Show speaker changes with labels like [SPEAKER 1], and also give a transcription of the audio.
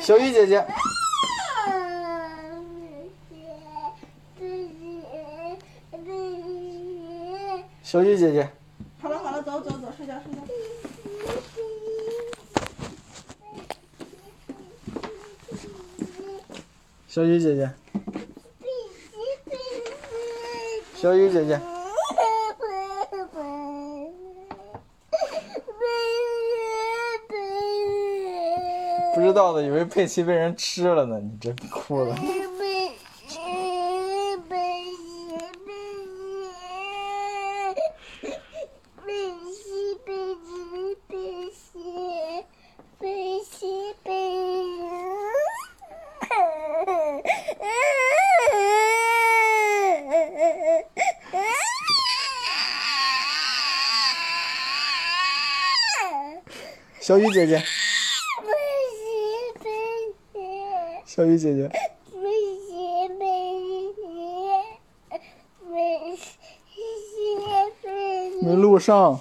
[SPEAKER 1] 小雨姐姐，小雨姐姐，
[SPEAKER 2] 好了好了，走走走，睡觉睡觉。
[SPEAKER 1] 小雨姐姐，小雨姐姐，不知道的以为佩奇被人吃了呢，你真哭了。小雨姐姐，小雨姐姐，没录上。